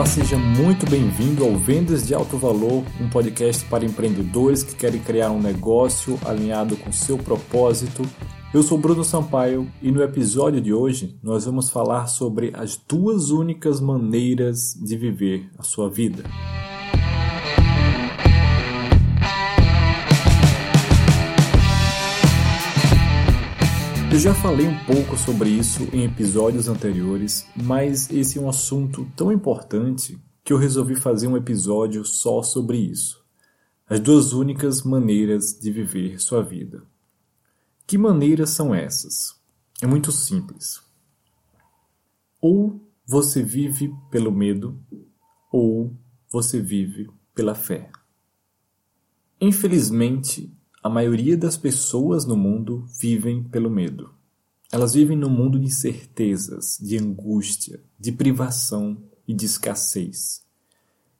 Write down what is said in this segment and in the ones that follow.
Olá, seja muito bem-vindo ao Vendas de Alto Valor, um podcast para empreendedores que querem criar um negócio alinhado com seu propósito. Eu sou Bruno Sampaio e no episódio de hoje nós vamos falar sobre as duas únicas maneiras de viver a sua vida. Eu já falei um pouco sobre isso em episódios anteriores, mas esse é um assunto tão importante que eu resolvi fazer um episódio só sobre isso. As duas únicas maneiras de viver sua vida. Que maneiras são essas? É muito simples. Ou você vive pelo medo, ou você vive pela fé. Infelizmente, a maioria das pessoas no mundo vivem pelo medo. Elas vivem num mundo de certezas, de angústia, de privação e de escassez.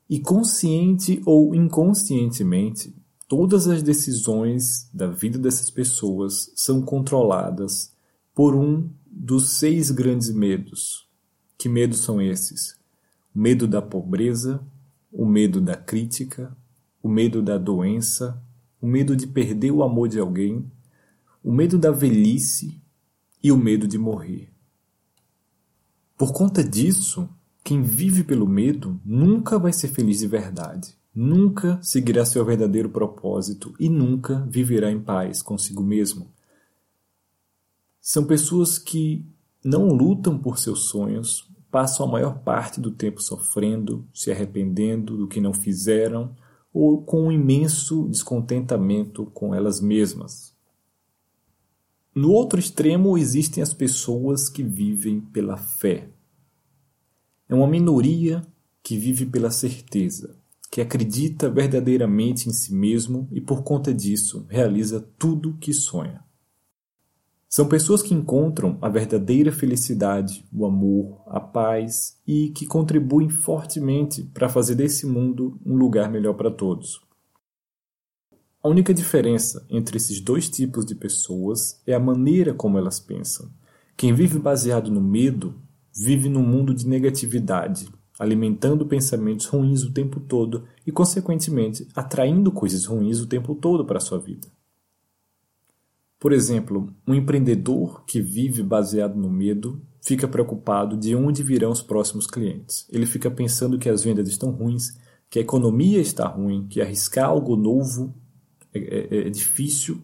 E consciente ou inconscientemente, todas as decisões da vida dessas pessoas são controladas por um dos seis grandes medos. Que medos são esses? O medo da pobreza, o medo da crítica, o medo da doença, o medo de perder o amor de alguém, o medo da velhice e o medo de morrer. Por conta disso, quem vive pelo medo nunca vai ser feliz de verdade, nunca seguirá seu verdadeiro propósito e nunca viverá em paz consigo mesmo. São pessoas que não lutam por seus sonhos, passam a maior parte do tempo sofrendo, se arrependendo do que não fizeram ou com um imenso descontentamento com elas mesmas. No outro extremo existem as pessoas que vivem pela fé. É uma minoria que vive pela certeza, que acredita verdadeiramente em si mesmo e por conta disso realiza tudo que sonha. São pessoas que encontram a verdadeira felicidade, o amor, a paz e que contribuem fortemente para fazer desse mundo um lugar melhor para todos. A única diferença entre esses dois tipos de pessoas é a maneira como elas pensam. Quem vive baseado no medo vive num mundo de negatividade, alimentando pensamentos ruins o tempo todo e, consequentemente, atraindo coisas ruins o tempo todo para a sua vida. Por exemplo, um empreendedor que vive baseado no medo fica preocupado de onde virão os próximos clientes. Ele fica pensando que as vendas estão ruins, que a economia está ruim, que arriscar algo novo é, é, é difícil.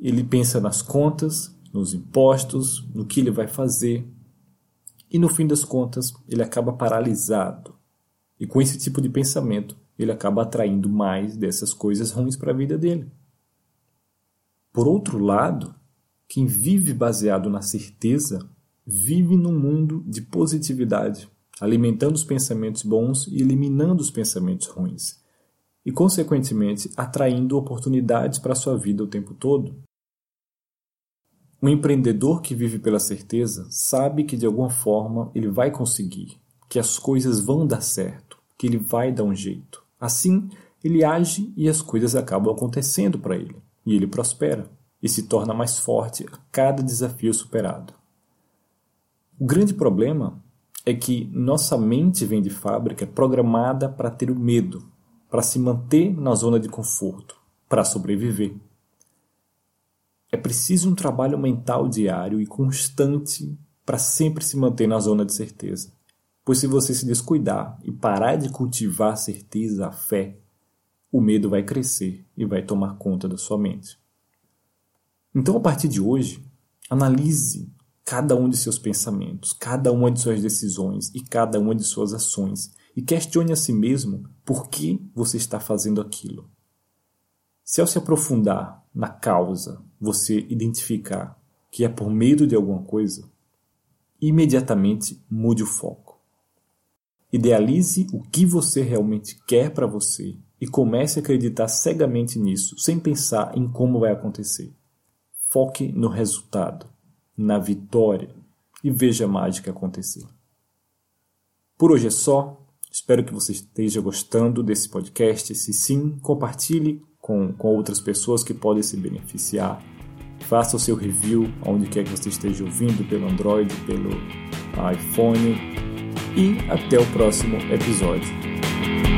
Ele pensa nas contas, nos impostos, no que ele vai fazer. E no fim das contas, ele acaba paralisado. E com esse tipo de pensamento, ele acaba atraindo mais dessas coisas ruins para a vida dele. Por outro lado, quem vive baseado na certeza vive num mundo de positividade, alimentando os pensamentos bons e eliminando os pensamentos ruins, e, consequentemente, atraindo oportunidades para a sua vida o tempo todo. Um empreendedor que vive pela certeza sabe que de alguma forma ele vai conseguir, que as coisas vão dar certo, que ele vai dar um jeito. Assim, ele age e as coisas acabam acontecendo para ele e ele prospera e se torna mais forte a cada desafio superado. O grande problema é que nossa mente vem de fábrica programada para ter o medo, para se manter na zona de conforto, para sobreviver. É preciso um trabalho mental diário e constante para sempre se manter na zona de certeza. Pois se você se descuidar e parar de cultivar a certeza, a fé, o medo vai crescer e vai tomar conta da sua mente. Então, a partir de hoje, analise cada um de seus pensamentos, cada uma de suas decisões e cada uma de suas ações e questione a si mesmo por que você está fazendo aquilo. Se ao se aprofundar na causa você identificar que é por medo de alguma coisa, imediatamente mude o foco. Idealize o que você realmente quer para você e comece a acreditar cegamente nisso, sem pensar em como vai acontecer. Foque no resultado, na vitória e veja a mágica acontecer. Por hoje é só. Espero que você esteja gostando desse podcast. Se sim, compartilhe com, com outras pessoas que podem se beneficiar. Faça o seu review onde quer que você esteja ouvindo, pelo Android, pelo iPhone. e até o próximo episódio.